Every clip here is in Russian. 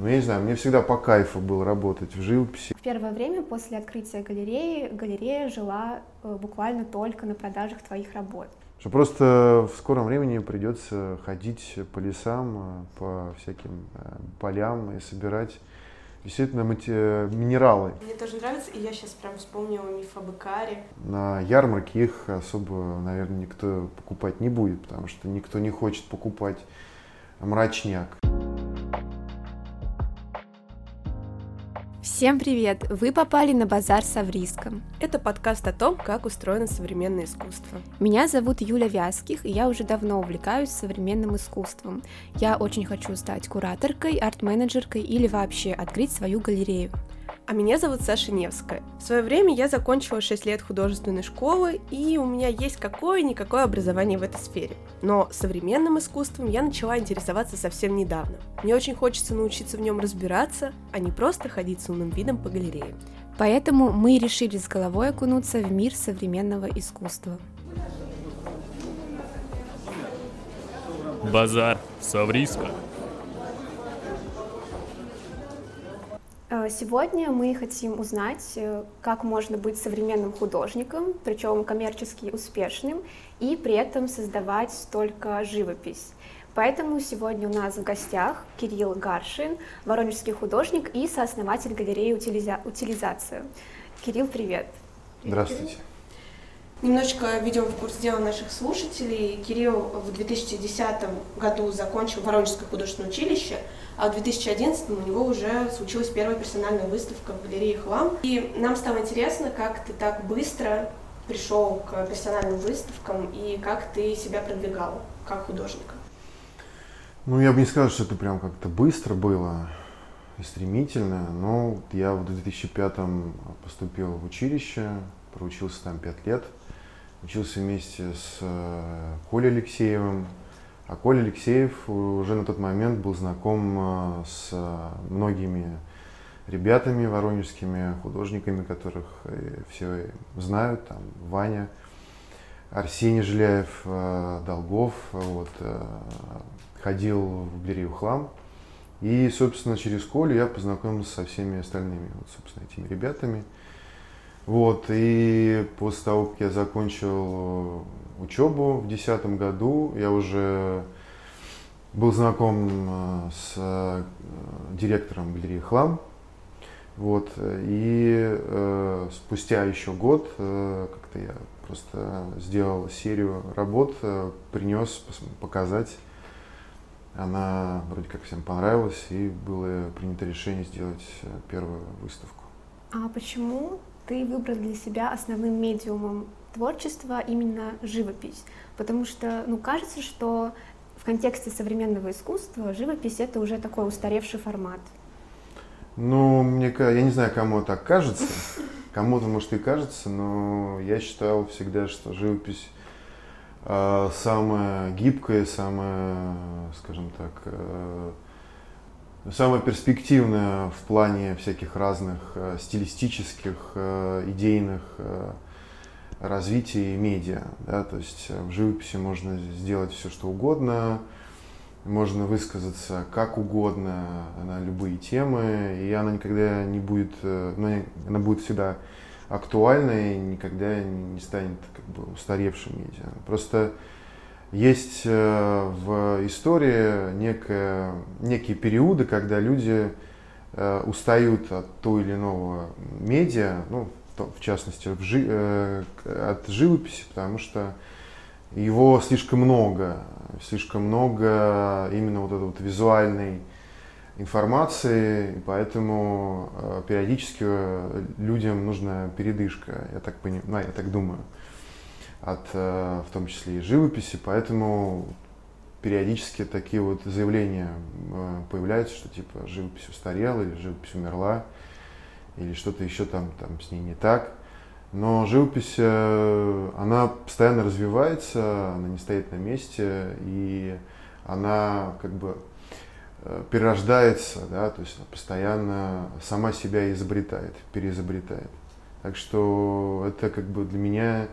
Ну, я не знаю, мне всегда по кайфу было работать в живописи. В первое время после открытия галереи галерея жила э, буквально только на продажах твоих работ. Что просто в скором времени придется ходить по лесам, э, по всяким э, полям и собирать действительно минералы. Мне тоже нравится, и я сейчас прям вспомнила миф об Икаре. На ярмарке их особо, наверное, никто покупать не будет, потому что никто не хочет покупать мрачняк. Всем привет! Вы попали на базар с Авриском. Это подкаст о том, как устроено современное искусство. Меня зовут Юля Вязких, и я уже давно увлекаюсь современным искусством. Я очень хочу стать кураторкой, арт-менеджеркой или вообще открыть свою галерею. А меня зовут Саша Невская. В свое время я закончила 6 лет художественной школы, и у меня есть какое-никакое образование в этой сфере. Но современным искусством я начала интересоваться совсем недавно. Мне очень хочется научиться в нем разбираться, а не просто ходить с умным видом по галерее. Поэтому мы решили с головой окунуться в мир современного искусства. Базар Савриска. Сегодня мы хотим узнать, э, как можно быть современным художником, причем коммерчески успешным, и при этом создавать только живопись. Поэтому сегодня у нас в гостях Кирилл Гаршин, воронежский художник и сооснователь галереи «Утилиза... «Утилизация». Кирилл, привет. Здравствуйте. Немножечко введем в курс дела наших слушателей. Кирилл в 2010 году закончил Воронежское художественное училище, а в 2011 у него уже случилась первая персональная выставка в галерее «Хлам». И нам стало интересно, как ты так быстро пришел к персональным выставкам и как ты себя продвигал как художника. Ну, я бы не сказал, что это прям как-то быстро было и стремительно, но я в 2005 поступил в училище, проучился там 5 лет, учился вместе с э, Колей Алексеевым, а Коля Алексеев уже на тот момент был знаком э, с э, многими ребятами воронежскими, художниками, которых все знают, там Ваня, Арсений Жиляев, Долгов, вот, ходил в галерею «Хлам». И, собственно, через Колю я познакомился со всеми остальными, вот, собственно, этими ребятами. Вот, и после того, как я закончил учебу в 2010 году. Я уже был знаком э, с э, директором галереи «Хлам». Вот, и э, спустя еще год э, как-то я просто сделал серию работ, э, принес показать. Она вроде как всем понравилась, и было принято решение сделать э, первую выставку. А почему ты выбрал для себя основным медиумом творчества именно живопись, потому что, ну, кажется, что в контексте современного искусства живопись это уже такой устаревший формат. Ну, мне я не знаю, кому так кажется, кому-то может и кажется, но я считал всегда, что живопись э, самая гибкая, самая, скажем так, э, самая перспективная в плане всяких разных э, стилистических, э, идейных э, развитии медиа. Да? То есть э, в живописи можно сделать все, что угодно, можно высказаться как угодно на любые темы, и она никогда не будет, э, ну, она будет всегда актуальной, никогда не станет как бы устаревшим медиа. Просто есть э, в истории некое, некие периоды, когда люди устают от того или иного медиа, ну, в частности, в жи, э, от живописи, потому что его слишком много, слишком много именно вот этой вот визуальной информации, и поэтому э, периодически людям нужна передышка, я так понимаю, ну, я так думаю, от э, в том числе и живописи, поэтому периодически такие вот заявления появляются, что типа живопись устарела или живопись умерла или что-то еще там, там с ней не так. Но живопись, э, она постоянно развивается, она не стоит на месте, и она как бы э, перерождается, да, то есть она постоянно сама себя изобретает, переизобретает. Так что это как бы для меня э,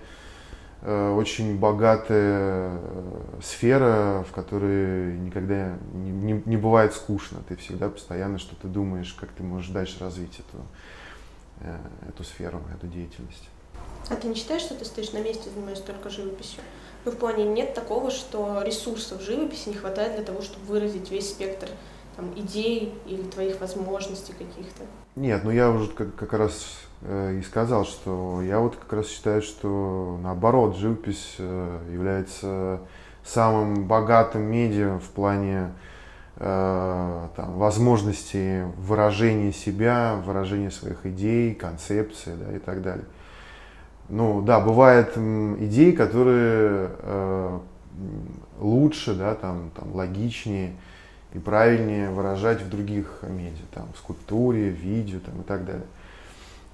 очень богатая э, сфера, в которой никогда не, не, не бывает скучно. Ты всегда постоянно что-то думаешь, как ты можешь дальше развить эту, э, эту сферу, эту деятельность. А ты не считаешь, что ты стоишь на месте, занимаешься только живописью? Ну, в плане нет такого, что ресурсов живописи не хватает для того, чтобы выразить весь спектр там, идей или твоих возможностей каких-то? Нет, ну я уже как, как раз э, и сказал, что я вот как раз считаю, что наоборот, живопись э, является самым богатым медиа в плане э, там, возможности выражения себя, выражения своих идей, концепций да, и так далее. Ну да, бывают идеи, которые э, лучше, да, там, там, логичнее и правильнее выражать в других медиа, там, в скульптуре, видео там, и так далее.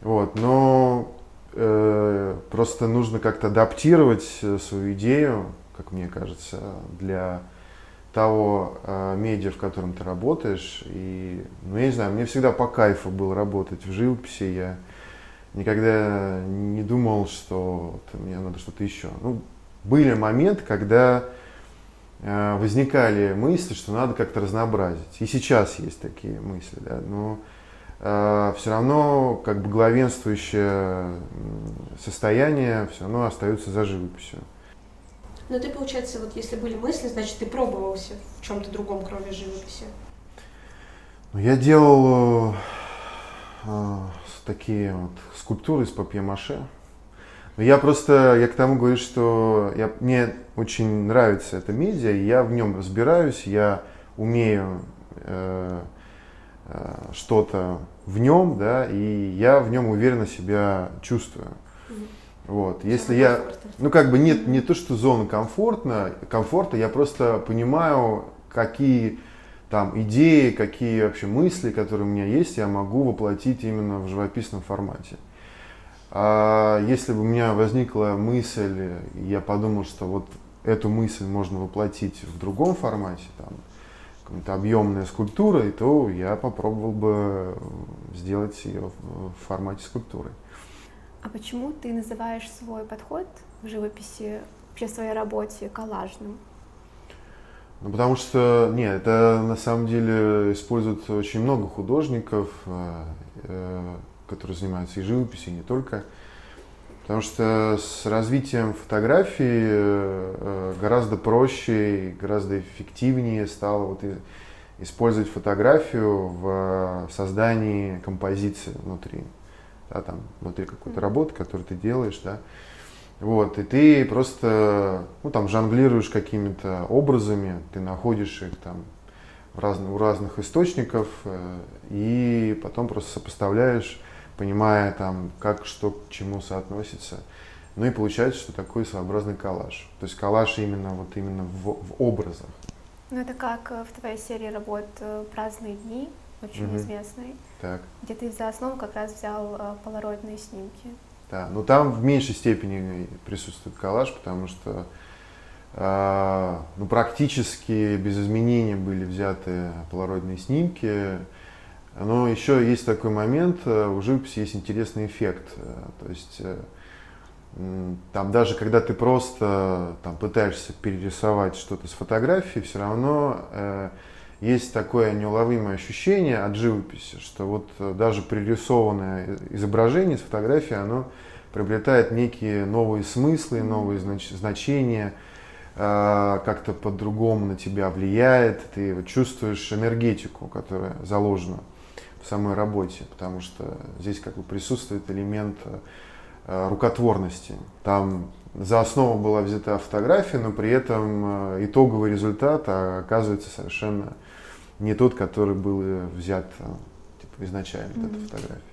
Вот, но э, просто нужно как-то адаптировать э, свою идею, как мне кажется, для того э, медиа, в котором ты работаешь. И, ну, я не знаю, мне всегда по кайфу было работать в живописи. Я никогда не думал, что вот, мне надо что-то еще. Ну, были моменты, когда э, возникали мысли, что надо как-то разнообразить. И сейчас есть такие мысли, да, но все равно как бы главенствующее состояние все равно остается за живописью. Но ты, получается, вот если были мысли, значит, ты пробовался в чем-то другом, кроме живописи? Ну, я делал э, такие вот скульптуры из папье-маше. Но я просто, я к тому говорю, что я, мне очень нравится эта медиа, я в нем разбираюсь, я умею э, э, что-то в нем, да, и я в нем уверенно себя чувствую. Вот, если я, ну как бы нет, не то, что зона комфортна, комфорта, я просто понимаю, какие там идеи, какие вообще мысли, которые у меня есть, я могу воплотить именно в живописном формате. А если бы у меня возникла мысль, я подумал, что вот эту мысль можно воплотить в другом формате, там, какая-то объемная скульптура, то я попробовал бы сделать ее в формате скульптуры. А почему ты называешь свой подход в живописи, вообще в своей работе коллажным? Ну, потому что, нет, это на самом деле используют очень много художников, э, э, которые занимаются и живописью, и не только. Потому что с развитием фотографии э, гораздо проще и гораздо эффективнее стало вот использовать фотографию в создании композиции внутри. Да, там, внутри какой-то работы, которую ты делаешь, да. Вот, и ты просто, ну, там, жонглируешь какими-то образами, ты находишь их там в разных, у разных источников, э, и потом просто сопоставляешь, понимая там, как что к чему соотносится. Ну и получается, что такой своеобразный коллаж. То есть коллаж именно вот именно в, в образах. Ну это как э, в твоей серии работ э, «Праздные дни», очень угу. известный, так. где ты за основу как раз взял полароидные снимки. Да, но там в меньшей степени присутствует коллаж, потому что э, ну, практически без изменений были взяты полароидные снимки. Но еще есть такой момент, э, у живописи есть интересный эффект. Э, то есть э, там даже когда ты просто там, пытаешься перерисовать что-то с фотографии, все равно э, есть такое неуловимое ощущение от живописи, что вот даже пририсованное изображение с фотографии, оно приобретает некие новые смыслы, новые знач значения, э, как-то по-другому на тебя влияет, ты чувствуешь энергетику, которая заложена в самой работе, потому что здесь как бы присутствует элемент э, рукотворности. Там за основу была взята фотография, но при этом э, итоговый результат оказывается совершенно не тот, который был взят типа, изначально, mm-hmm. эта фотография.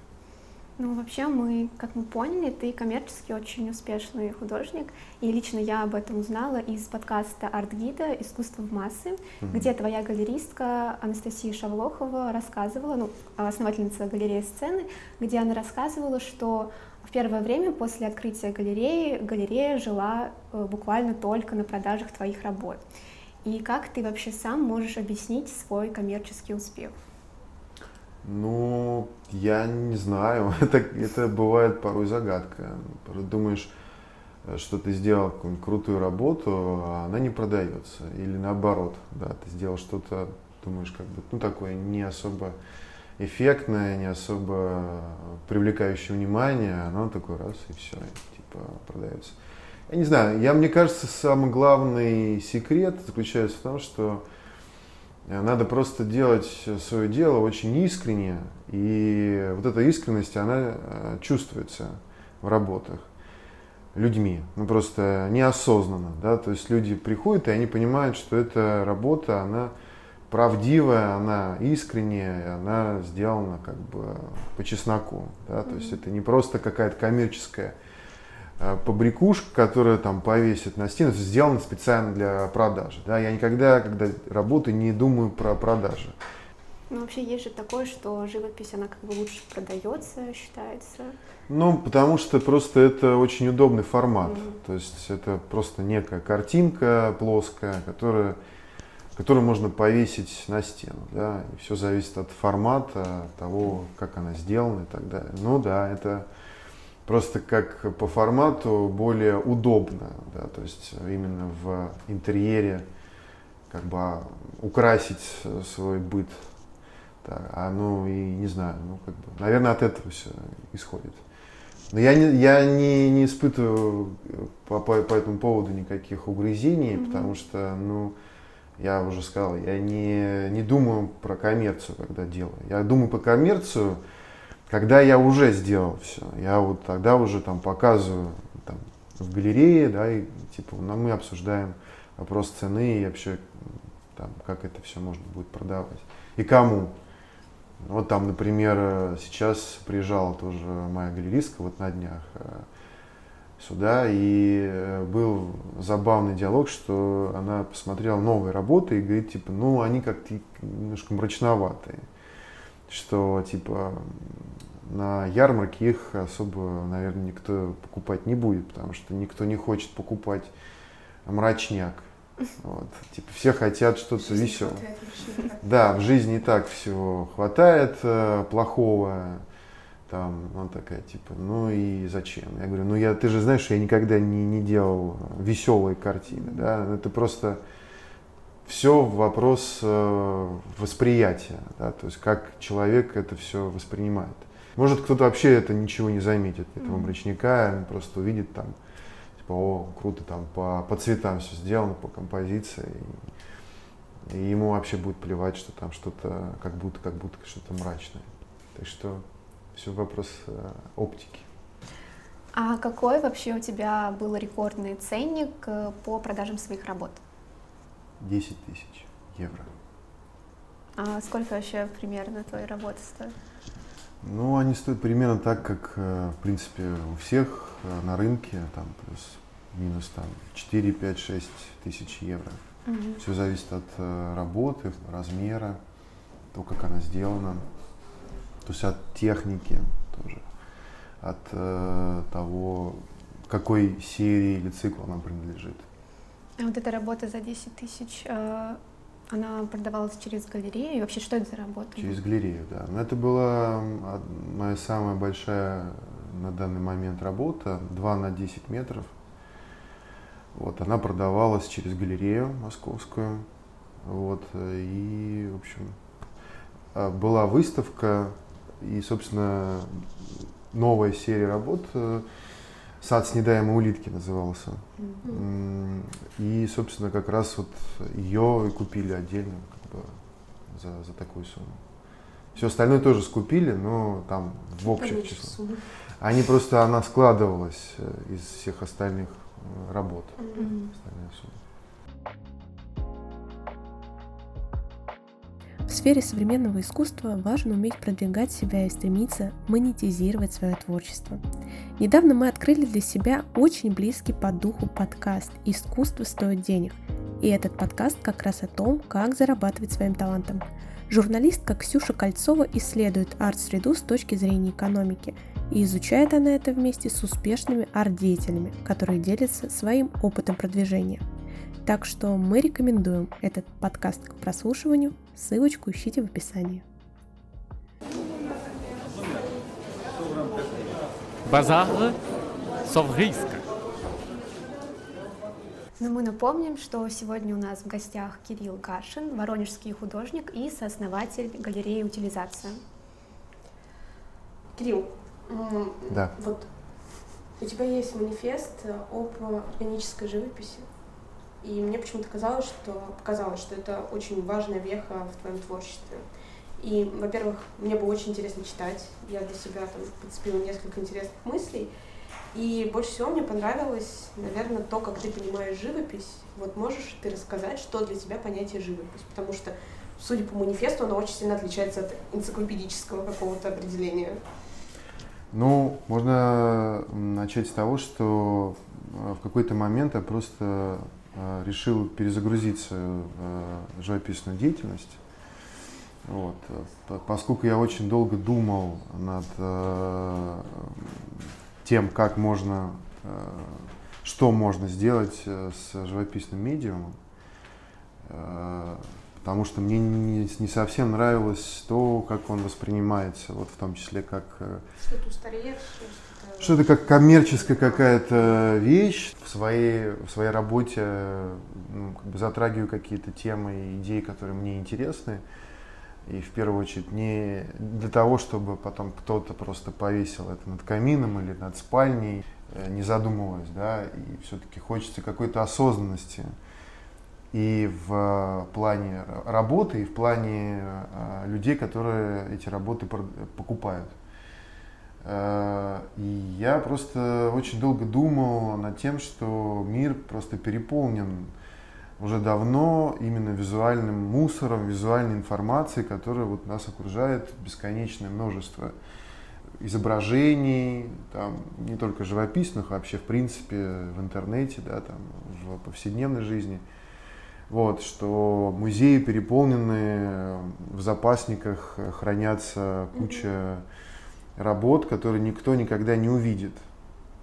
Ну, вообще мы, как мы поняли, ты коммерчески очень успешный художник, и лично я об этом узнала из подкаста «Арт-гида. Искусство в массы», mm-hmm. где твоя галеристка Анастасия Шавлохова рассказывала, ну, основательница галереи сцены, где она рассказывала, что в первое время после открытия галереи галерея жила э, буквально только на продажах твоих работ. И как ты вообще сам можешь объяснить свой коммерческий успех? Ну, я не знаю. Это, это бывает порой загадка. Думаешь, что ты сделал какую-нибудь крутую работу, а она не продается. Или наоборот, да, ты сделал что-то, думаешь, как бы, ну, такое не особо эффектное, не особо привлекающее внимание, оно такой раз и все, типа, продается. Я не знаю, я, мне кажется, самый главный секрет заключается в том, что надо просто делать свое дело очень искренне, и вот эта искренность, она э, чувствуется в работах людьми, ну просто неосознанно, да, то есть люди приходят и они понимают, что эта работа, она правдивая, она искренняя, она сделана как бы по чесноку, да, то есть это не просто какая-то коммерческая э, побрякушка, которая там повесит на стену, это сделано специально для продажи, да, я никогда, когда работаю, не думаю про продажи, ну, вообще есть же такое, что живопись, она как бы лучше продается, считается. Ну, потому что просто это очень удобный формат. Mm-hmm. То есть это просто некая картинка плоская, которая, которую можно повесить на стену. Да? И все зависит от формата, того, как она сделана и так далее. Ну да, это просто как по формату более удобно. Да? То есть именно в интерьере как бы украсить свой быт так, а ну и не знаю, ну как бы, наверное, от этого все исходит. Но я не, я не, не испытываю по, по, по этому поводу никаких угрызений, mm-hmm. потому что, ну, я уже сказал, я не, не думаю про коммерцию, когда делаю. Я думаю про коммерцию, когда я уже сделал все. Я вот тогда уже там показываю там, в галерее, да, и типа ну, мы обсуждаем вопрос цены и вообще там, как это все можно будет продавать. И кому. Вот там, например, сейчас приезжала тоже моя галеристка вот на днях э, сюда, и э, был забавный диалог, что она посмотрела новые работы и говорит, типа, ну, они как-то немножко мрачноватые, что, типа, на ярмарке их особо, наверное, никто покупать не будет, потому что никто не хочет покупать мрачняк. Вот. Типа все хотят что-то веселое. Да, в жизни и так всего хватает э, плохого. Там, он такая, типа, ну и зачем? Я говорю, ну я, ты же знаешь, я никогда не, не делал веселые картины, да, это просто все вопрос э, восприятия, да, то есть как человек это все воспринимает. Может, кто-то вообще это ничего не заметит, этого мрачника, он просто увидит там типа, о, круто, там по, по цветам все сделано, по композиции. И, и ему вообще будет плевать, что там что-то, как будто, как будто что-то мрачное. Так что все вопрос э, оптики. А какой вообще у тебя был рекордный ценник э, по продажам своих работ? 10 тысяч евро. А сколько вообще примерно твои работы стоят? Ну, они стоят примерно так, как, э, в принципе, у всех э, на рынке, там, плюс минус там 4, 5, 6 тысяч евро. Угу. Все зависит от э, работы, размера, то, как она сделана, то есть от техники тоже, от э, того, какой серии или циклу она принадлежит. А вот эта работа за 10 тысяч, э, она продавалась через галерею? И вообще, что это за работа? Через галерею, да. Но это была моя самая большая на данный момент работа, 2 на 10 метров – вот, она продавалась через галерею московскую. Вот, и, в общем, была выставка, и, собственно, новая серия работ «Сад с недаемой улитки» назывался. Mm-hmm. И, собственно, как раз вот ее и купили отдельно как бы, за, за такую сумму. Все остальное тоже скупили, но там в общих числах. Они просто, она складывалась э, из всех остальных работ. Mm-hmm. В сфере современного искусства важно уметь продвигать себя и стремиться монетизировать свое творчество. Недавно мы открыли для себя очень близкий по духу подкаст «Искусство стоит денег». И этот подкаст как раз о том, как зарабатывать своим талантом. Журналистка Ксюша Кольцова исследует арт-среду с точки зрения экономики – и изучает она это вместе с успешными арт-деятелями, которые делятся своим опытом продвижения. Так что мы рекомендуем этот подкаст к прослушиванию. Ссылочку ищите в описании. Базар Совриска. Но мы напомним, что сегодня у нас в гостях Кирилл Гашин, воронежский художник и сооснователь галереи «Утилизация». Кирилл, да. вот у тебя есть манифест об органической живописи. И мне почему-то казалось, что показалось, что это очень важная веха в твоем творчестве. И, во-первых, мне было очень интересно читать. Я для себя там подцепила несколько интересных мыслей. И больше всего мне понравилось, наверное, то, как ты понимаешь живопись. Вот можешь ты рассказать, что для тебя понятие живопись? Потому что, судя по манифесту, оно очень сильно отличается от энциклопедического какого-то определения. Ну, можно начать с того, что э, в какой-то момент я просто решил перезагрузить свою э, живописную деятельность. Вот. Поскольку я очень долго думал над тем, как можно, что можно сделать с живописным медиумом, потому что мне не, не совсем нравилось то, как он воспринимается, вот в том числе как... Э, что-то устаревшее, что-то... Что-то как коммерческая какая-то вещь. В своей, в своей работе ну, как бы затрагиваю какие-то темы и идеи, которые мне интересны. И в первую очередь не для того, чтобы потом кто-то просто повесил это над камином или над спальней, э, не задумываясь, да, и все-таки хочется какой-то осознанности и в плане работы, и в плане э, людей, которые эти работы покупают. Э, и я просто очень долго думал над тем, что мир просто переполнен уже давно именно визуальным мусором, визуальной информацией, которая вот нас окружает бесконечное множество изображений, там, не только живописных, а вообще в принципе в интернете, да, там, в повседневной жизни – вот, что музеи переполнены, в запасниках хранятся куча работ, которые никто никогда не увидит.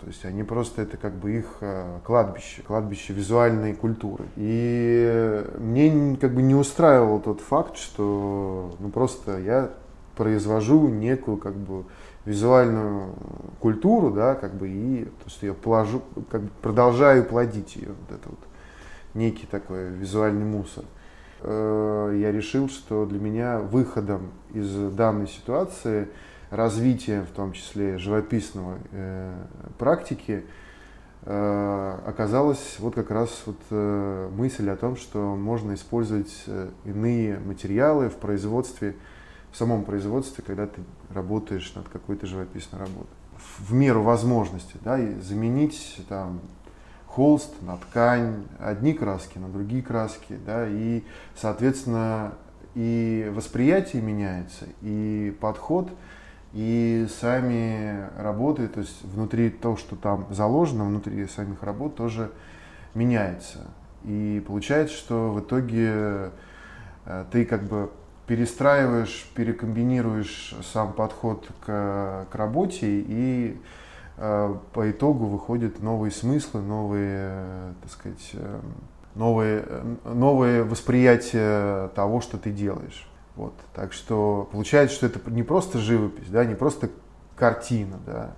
То есть они просто, это как бы их э, кладбище, кладбище визуальной культуры. И мне как бы не устраивал тот факт, что ну просто я произвожу некую как бы визуальную культуру, да, как бы и то есть я положу, как бы продолжаю плодить ее, вот это вот некий такой визуальный мусор. Э, я решил, что для меня выходом из данной ситуации, развитием в том числе живописного э, практики, э, оказалась вот как раз вот мысль о том, что можно использовать иные материалы в производстве, в самом производстве, когда ты работаешь над какой-то живописной работой. В меру возможности, да, заменить там холст на ткань, одни краски на другие краски, да, и, соответственно, и восприятие меняется, и подход, и сами работы, то есть внутри то, что там заложено, внутри самих работ тоже меняется. И получается, что в итоге э, ты как бы перестраиваешь, перекомбинируешь сам подход к, к работе и по итогу выходят новые смыслы, новые, э, так сказать, э, новые, новые восприятия того, что ты делаешь. Вот. Так что получается, что это не просто живопись, да, не просто картина, да,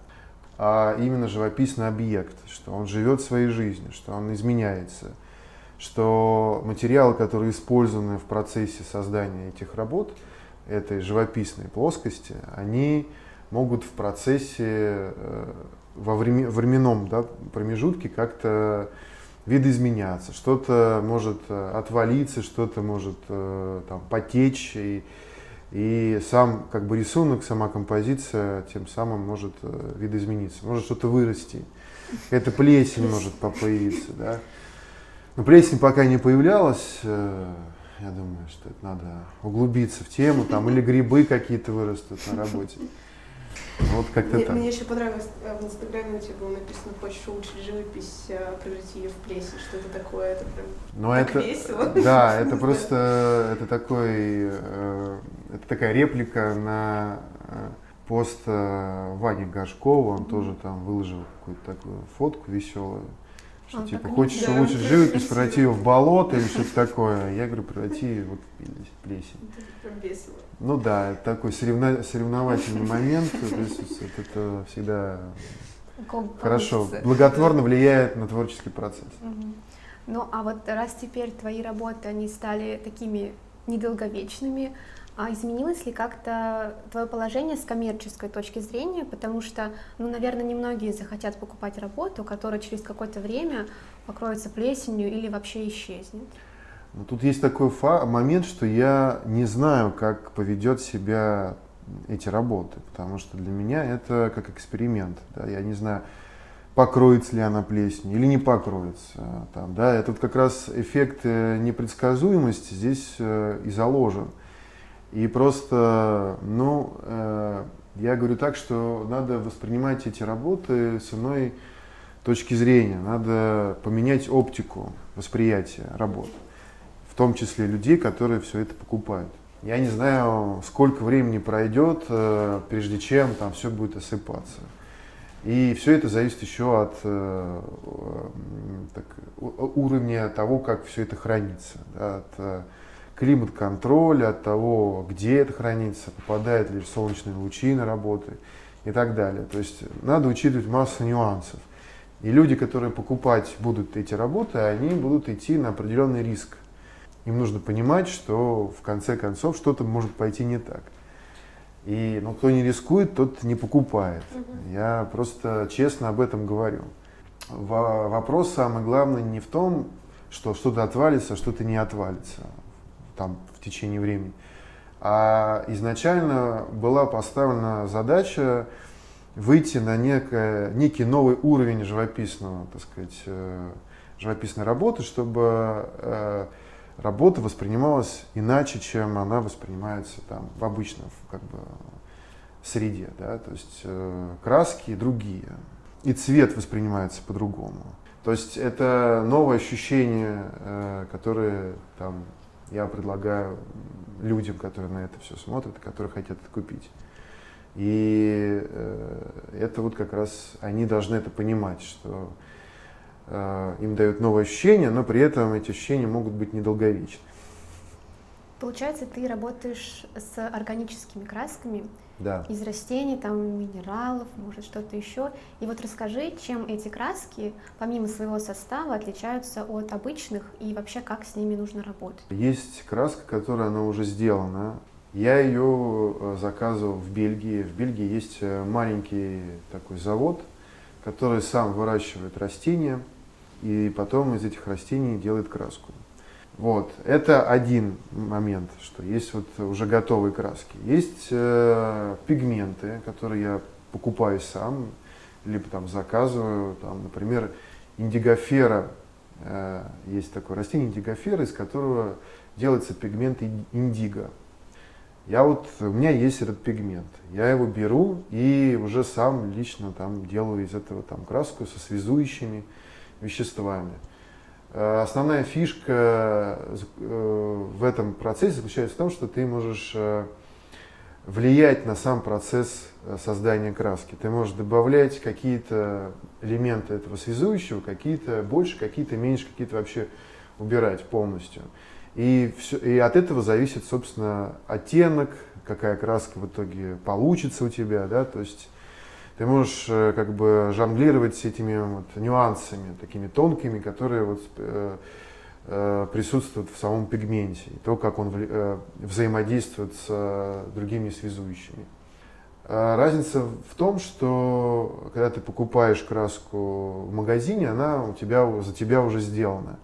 а именно живописный объект, что он живет своей жизнью, что он изменяется, что материалы, которые использованы в процессе создания этих работ, этой живописной плоскости, они могут в процессе, э, во время, временном да, промежутке как-то видоизменяться, что-то может э, отвалиться, что-то может э, там, потечь, и, и сам как бы рисунок, сама композиция тем самым может видоизмениться, может что-то вырасти, это плесень может появиться, да. Но плесень пока не появлялась, я думаю, что это надо углубиться в тему, там, или грибы какие-то вырастут на работе. Вот как-то мне, так. Мне еще понравилось, э, в Инстаграме у тебя было написано, хочешь улучшить живопись, э, превратить ее в плесень, что это такое, это прям Но так это, весело. Да, это просто, это такой, э, это такая реплика на пост Вани Гашкова, он тоже там выложил какую-то такую фотку веселую, что, типа, хочешь да, улучшить живопись, преврати ее в болото или что-то такое. Я говорю, преврати вот в плесень. Это весело. Ну да, такой соревно, соревновательный момент. То есть это всегда хорошо, благотворно влияет на творческий процесс. Ну, а вот раз теперь твои работы, они стали такими недолговечными, а изменилось ли как-то твое положение с коммерческой точки зрения? Потому что, ну, наверное, немногие захотят покупать работу, которая через какое-то время покроется плесенью или вообще исчезнет. Ну, тут есть такой момент, что я не знаю, как поведет себя эти работы, потому что для меня это как эксперимент. Да? Я не знаю, покроется ли она плесенью или не покроется. Там, да? Это вот как раз эффект э, непредсказуемости здесь э, и заложен. И просто, ну, э, я говорю так, что надо воспринимать эти работы с иной точки зрения. Надо поменять оптику восприятия работ, в том числе людей, которые все это покупают. Я не знаю, сколько времени пройдет, э, прежде чем там все будет осыпаться. И все это зависит еще от э, так, уровня того, как все это хранится, да, от э, климат-контроля, от того, где это хранится, попадает ли солнечные лучи на работы и так далее. То есть надо учитывать массу нюансов. И люди, которые покупать будут эти работы, они будут идти на определенный риск. Им нужно понимать, что в конце концов что-то может пойти не так. И ну, кто не рискует, тот не покупает. Угу. Я просто честно об этом говорю. Во вопрос самый главный не в том, что что-то отвалится, что-то не отвалится там, в течение времени. А изначально была поставлена задача выйти на некое, некий новый уровень живописного, так сказать, э, живописной работы, чтобы э, работа воспринималась иначе, чем она воспринимается там в обычном как бы, среде. Да? То есть э, краски другие. И цвет воспринимается по-другому. То есть это новое ощущение, э, которое там, я предлагаю людям, которые на это все смотрят, которые хотят это купить. И э, это вот как раз они должны это понимать, что им дают новые ощущения, но при этом эти ощущения могут быть недолговечны. Получается, ты работаешь с органическими красками да. из растений, там, минералов, может, что-то еще. И вот расскажи, чем эти краски, помимо своего состава, отличаются от обычных и вообще как с ними нужно работать? Есть краска, которая она уже сделана. Я ее э, заказывал в Бельгии. В Бельгии есть э, маленький такой завод, который сам выращивает растения и потом из этих растений делает краску. Вот, это один момент, что есть вот уже готовые краски. Есть э, пигменты, которые я покупаю сам, либо там заказываю, там, например, индигофера, э, есть такое растение индигофера, из которого делается пигмент индиго. Я вот, у меня есть этот пигмент, я его беру и уже сам лично там делаю из этого там краску со связующими, веществами. Э, основная фишка э, в этом процессе заключается в том, что ты можешь э, влиять на сам процесс создания краски. Ты можешь добавлять какие-то элементы этого связующего, какие-то больше, какие-то меньше, какие-то вообще убирать полностью. И, все, и от этого зависит, собственно, оттенок, какая краска в итоге получится у тебя, да, то есть ты можешь э, как бы жонглировать этими вот нюансами, такими тонкими, которые вот, э, э, присутствуют в самом пигменте, и то, как он взаимодействует с другими связующими. Разница в том, что когда ты покупаешь краску в магазине, она у тебя, за тебя уже сделана.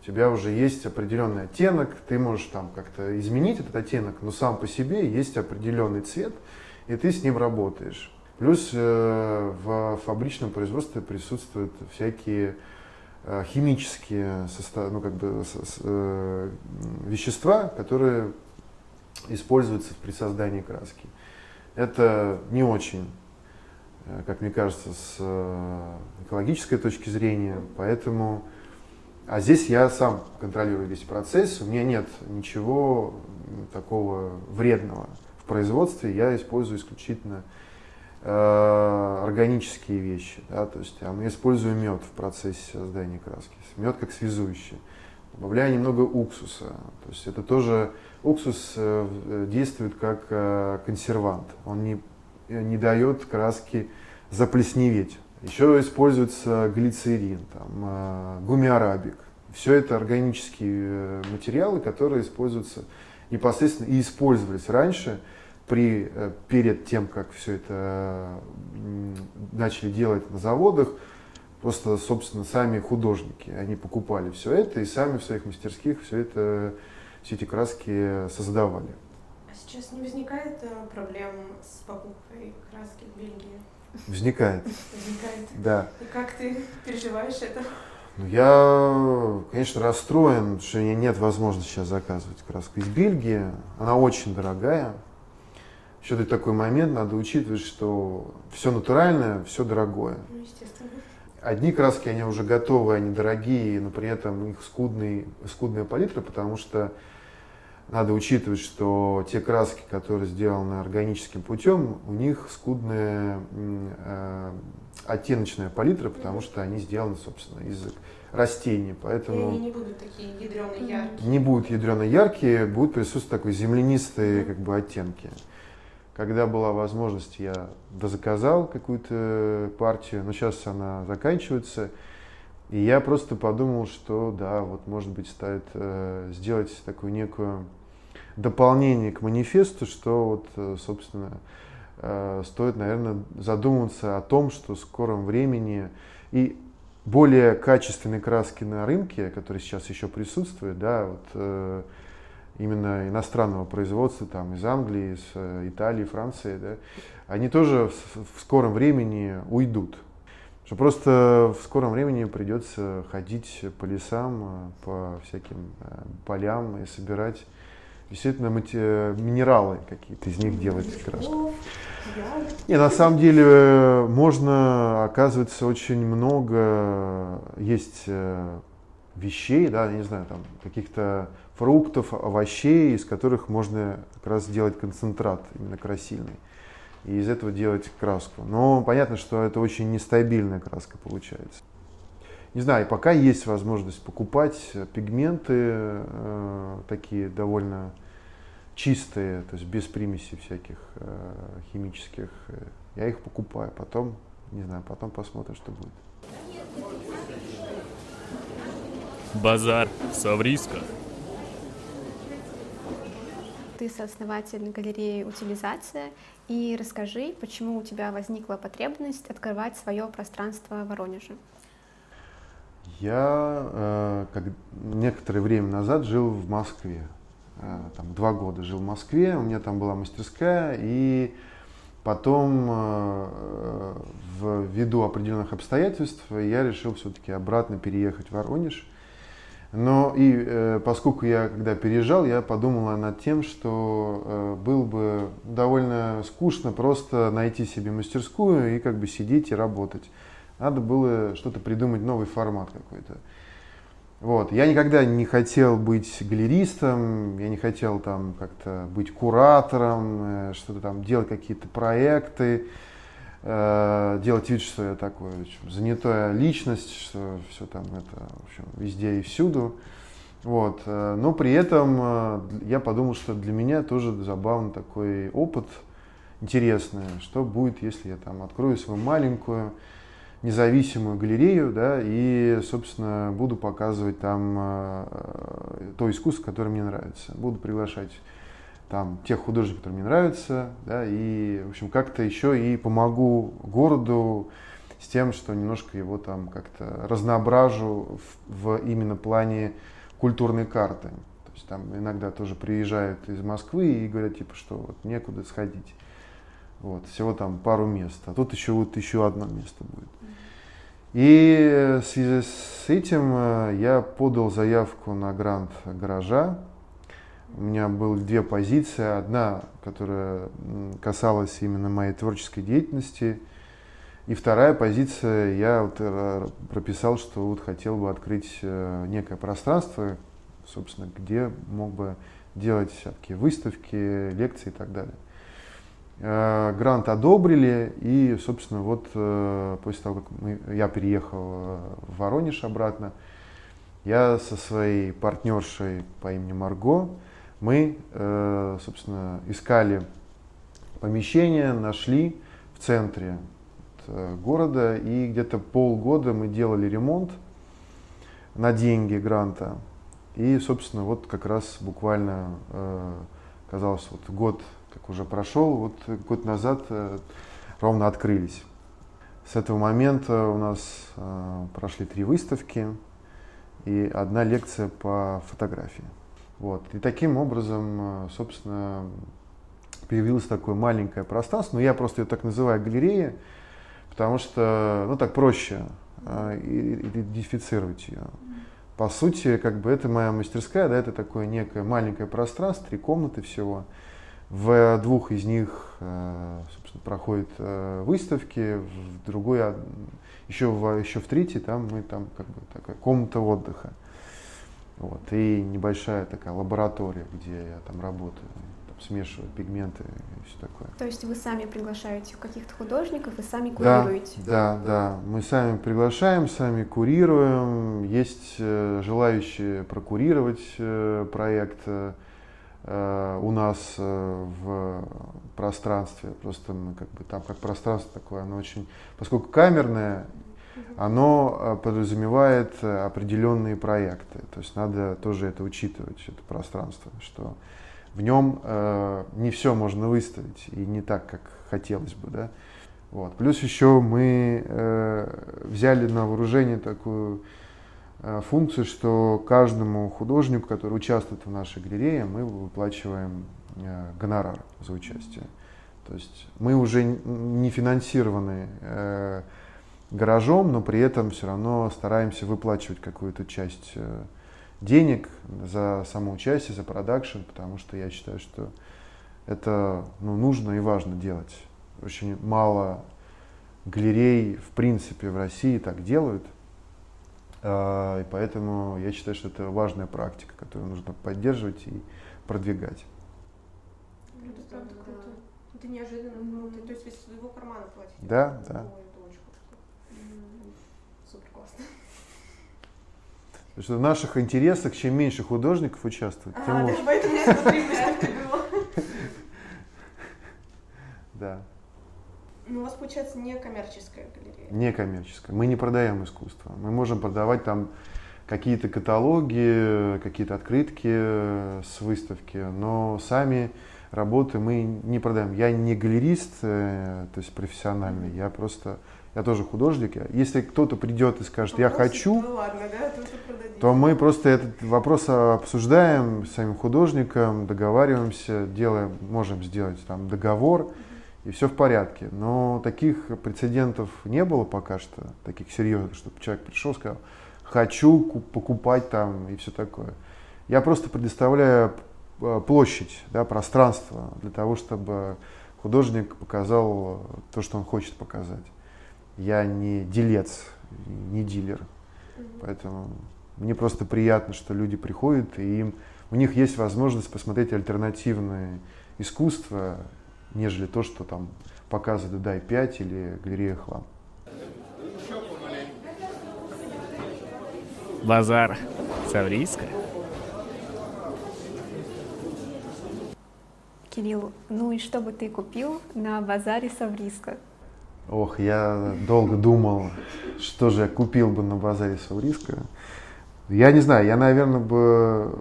У тебя уже есть определенный оттенок, ты можешь там как-то изменить этот оттенок, но сам по себе есть определенный цвет, и ты с ним работаешь. Плюс э, в фабричном производстве присутствуют всякие э, химические состав, ну, как бы, э, вещества, которые используются при создании краски. Это не очень, как мне кажется, с экологической точки зрения, поэтому... А здесь я сам контролирую весь процесс, у меня нет ничего такого вредного в производстве, я использую исключительно органические вещи, да, то есть а мы используем мед в процессе создания краски, мед как связующий, добавляю немного уксуса, то есть это тоже уксус э, действует как э, консервант, он не, не дает краске заплесневеть. Еще используется глицерин, там, гумиарабик, все это органические материалы, которые используются непосредственно и использовались раньше при, перед тем, как все это начали делать на заводах, просто, собственно, сами художники, они покупали все это и сами в своих мастерских все это, все эти краски создавали. А сейчас не возникает э, проблем с покупкой краски в Бельгии? Возникает. Возникает? Да. И как ты переживаешь это? Ну, я, конечно, расстроен, что у меня нет возможности сейчас заказывать краску из Бельгии. Она очень дорогая. Еще такой момент, надо учитывать, что все натуральное, все дорогое. Ну, естественно. Одни краски, они уже готовы, они дорогие, но при этом их скудный, скудная палитра, потому что надо учитывать, что те краски, которые сделаны органическим путем, у них скудная э, оттеночная палитра, потому что они сделаны, собственно, из растений. Поэтому И они не будут такие ядреные яркие. Не будут ядреные яркие, будут присутствовать такой землянистые как бы, оттенки. Когда была возможность, я дозаказал какую-то партию, но сейчас она заканчивается. И я просто подумал, что да, вот может быть стоит э, сделать такую некую дополнение к манифесту, что вот, э, собственно, э, стоит, наверное, задуматься о том, что в скором времени и более качественные краски на рынке, которые сейчас еще присутствуют, да, вот, э, именно иностранного производства, там, из Англии, из э, Италии, Франции, да, они тоже в, скором времени уйдут. Что просто в скором времени придется ходить по лесам, э, по всяким э, полям и собирать действительно минералы какие-то из них делать краску. И на самом деле можно, оказывается, очень много есть вещей, да, я не знаю, там каких-то фруктов, овощей, из которых можно как раз сделать концентрат именно красильный. И из этого делать краску. Но понятно, что это очень нестабильная краска получается. Не знаю, пока есть возможность покупать пигменты э, такие довольно чистые, то есть без примесей всяких э, химических. Я их покупаю, потом, не знаю, потом посмотрим, что будет. Базар Савриска ты сооснователь галереи «Утилизация». И расскажи, почему у тебя возникла потребность открывать свое пространство в Воронеже? Я э, как, некоторое время назад жил в Москве. Э, там, два года жил в Москве, у меня там была мастерская, и потом, э, ввиду определенных обстоятельств, я решил все-таки обратно переехать в Воронеж. Но и э, поскольку я, когда переезжал, я подумал над тем, что э, было бы довольно скучно просто найти себе мастерскую и как бы сидеть и работать. Надо было что-то придумать, новый формат какой-то. Вот. Я никогда не хотел быть галеристом, я не хотел там как-то быть куратором, э, что-то там делать какие-то проекты. Э, делать вид, что я такой общем, занятая личность, что все там это, в общем, везде и всюду. Вот. Э, но при этом э, я подумал, что для меня тоже забавный такой опыт, интересный, что будет, если я там открою свою маленькую независимую галерею, да, и, собственно, буду показывать там то искусство, которое мне нравится. Буду приглашать там тех художников, которые мне нравятся, да, и, в общем, как-то еще и помогу городу с тем, что немножко его там как-то разноображу в, в именно плане культурной карты. То есть там иногда тоже приезжают из Москвы и говорят, типа, что вот некуда сходить. Вот, всего там пару мест, а тут еще вот еще одно место будет. И в связи с этим э, я подал заявку на грант гаража у меня было две позиции. Одна, которая касалась именно моей творческой деятельности. И вторая позиция, я вот э, прописал, что вот хотел бы открыть э, некое пространство, собственно, где мог бы делать всякие выставки, лекции и так далее. Э, грант одобрили, и, собственно, вот после того, как мы, я переехал в Воронеж обратно, я со своей партнершей по имени Марго мы, э, собственно, искали помещение, нашли в центре э, города, и где-то полгода мы делали ремонт. на деньги гранта. И, собственно, вот как раз буквально, э, казалось, вот год как уже прошел, вот год назад ровно открылись. С этого момента у нас прошли три выставки и одна лекция по фотографии. Вот. И таким образом, э, собственно, появилось такое маленькое пространство, но я просто ее так называю галерея, потому что, ну, так проще э, идентифицировать ее. По сути, как бы это моя мастерская, да, это такое некое маленькое пространство, три комнаты всего. В двух из них, э, собственно, проходят выставки, в другой, еще в, еще в третьей, там мы там как бы такая комната отдыха. Вот, и небольшая такая лаборатория, где я там работаю, там, смешиваю пигменты и все такое. То есть вы сами приглашаете каких-то художников и сами курируете? Да, да, да. Мы сами приглашаем, сами курируем. Есть э, желающие прокурировать э, проект. Э, у нас в пространстве. Просто мы как бы там как пространство такое, оно очень, поскольку камерное, оно э, подразумевает определенные проекты. То есть надо тоже это учитывать, это пространство, что в нем э, не все можно выставить и не так, как хотелось бы, да. Вот. Плюс еще мы э, взяли на вооружение такую Э, функцию, что каждому художнику, который участвует в нашей галерее, мы выплачиваем э, гонорар за участие. То есть мы уже не финансированы э, гаражом, но при этом все равно стараемся выплачивать какую-то часть денег за самоучастие, за продакшн, потому что я считаю, что это ну, нужно и важно делать. Очень мало галерей, в принципе, в России так делают. А, и поэтому я считаю, что это важная практика, которую нужно поддерживать и продвигать. Ну, это правда круто. Это неожиданно круто. То есть из своего кармана платить? Да, да. Супер классно. Потому что в наших интересах, чем меньше художников участвует, тем а, лучше. Да, поэтому я смотрю, было. Да. Ну, у вас, получается, не коммерческая галерея? Не коммерческая. Мы не продаем искусство. Мы можем продавать там какие-то каталоги, какие-то открытки с выставки, но сами работы мы не продаем. Я не галерист, э, то есть профессиональный, я просто, я тоже художник. Если кто-то придет и скажет, я хочу, ну, ладно, да, то, то мы просто этот вопрос обсуждаем с самим художником, договариваемся, делаем, можем сделать там договор, и все в порядке. Но таких прецедентов не было пока что, таких серьезных, чтобы человек пришел и сказал, хочу покупать там и все такое. Я просто предоставляю э, площадь, да, пространство для того, чтобы художник показал то, что он хочет показать. Я не делец, не дилер. Поэтому мне просто приятно, что люди приходят, и им, у них есть возможность посмотреть альтернативное искусство, нежели то, что там показывает Дай 5 или галерея Хлам. Базар. Саврийская. Кирилл, ну и что бы ты купил на базаре Савриска? Ох, я долго думал, что же я купил бы на базаре Савриска. Я не знаю, я, наверное, бы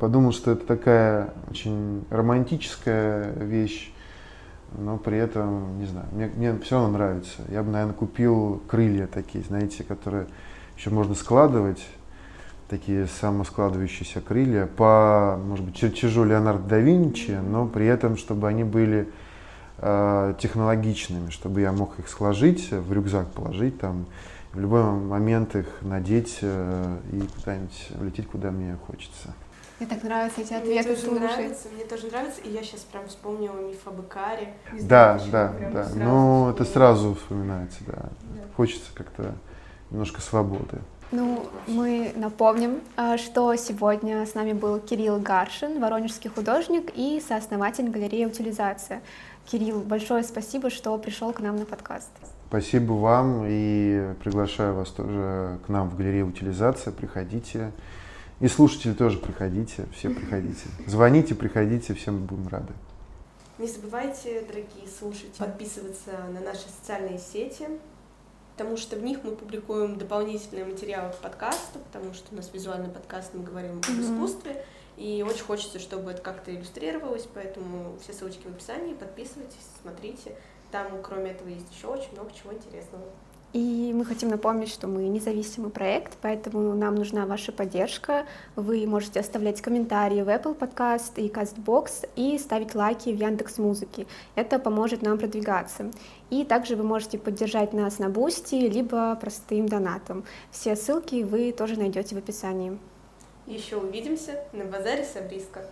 подумал, что это такая очень романтическая вещь, но при этом, не знаю, мне, мне все равно нравится. Я бы, наверное, купил крылья такие, знаете, которые еще можно складывать, такие самоскладывающиеся крылья по, может быть, чертежу Леонардо да Винчи, но при этом, чтобы они были технологичными, чтобы я мог их сложить, в рюкзак положить, там, в любой момент их надеть э, и куда-нибудь улететь, куда мне хочется. Мне так нравятся эти ответы мне тоже нравится, мне тоже нравится, и я сейчас прям вспомнила миф об Икаре. Да, да, да. Ну, это сразу вспоминается, да. да. Хочется как-то немножко свободы. Ну, мы напомним, а, что сегодня с нами был Кирилл Гаршин, воронежский художник и сооснователь галереи «Утилизация». Кирилл, большое спасибо, что пришел к нам на подкаст. Спасибо вам и приглашаю вас тоже к нам в галерею «Утилизация». Приходите. И слушатели тоже приходите, все приходите. Звоните, приходите, всем будем рады. Не забывайте, дорогие слушатели, подписываться на наши социальные сети, потому что в них мы публикуем дополнительные материалы к подкасту, потому что у нас визуальный подкаст, мы говорим mm-hmm. об искусстве, и очень хочется, чтобы это как-то иллюстрировалось, поэтому все ссылочки в описании, подписывайтесь, смотрите. Там, кроме этого, есть еще очень много чего интересного. И мы хотим напомнить, что мы независимый проект, поэтому нам нужна ваша поддержка. Вы можете оставлять комментарии в Apple Podcast и CastBox и ставить лайки в Яндекс Музыке. Это поможет нам продвигаться. И также вы можете поддержать нас на Бусти, либо простым донатом. Все ссылки вы тоже найдете в описании. Еще увидимся на базаре Сабриска.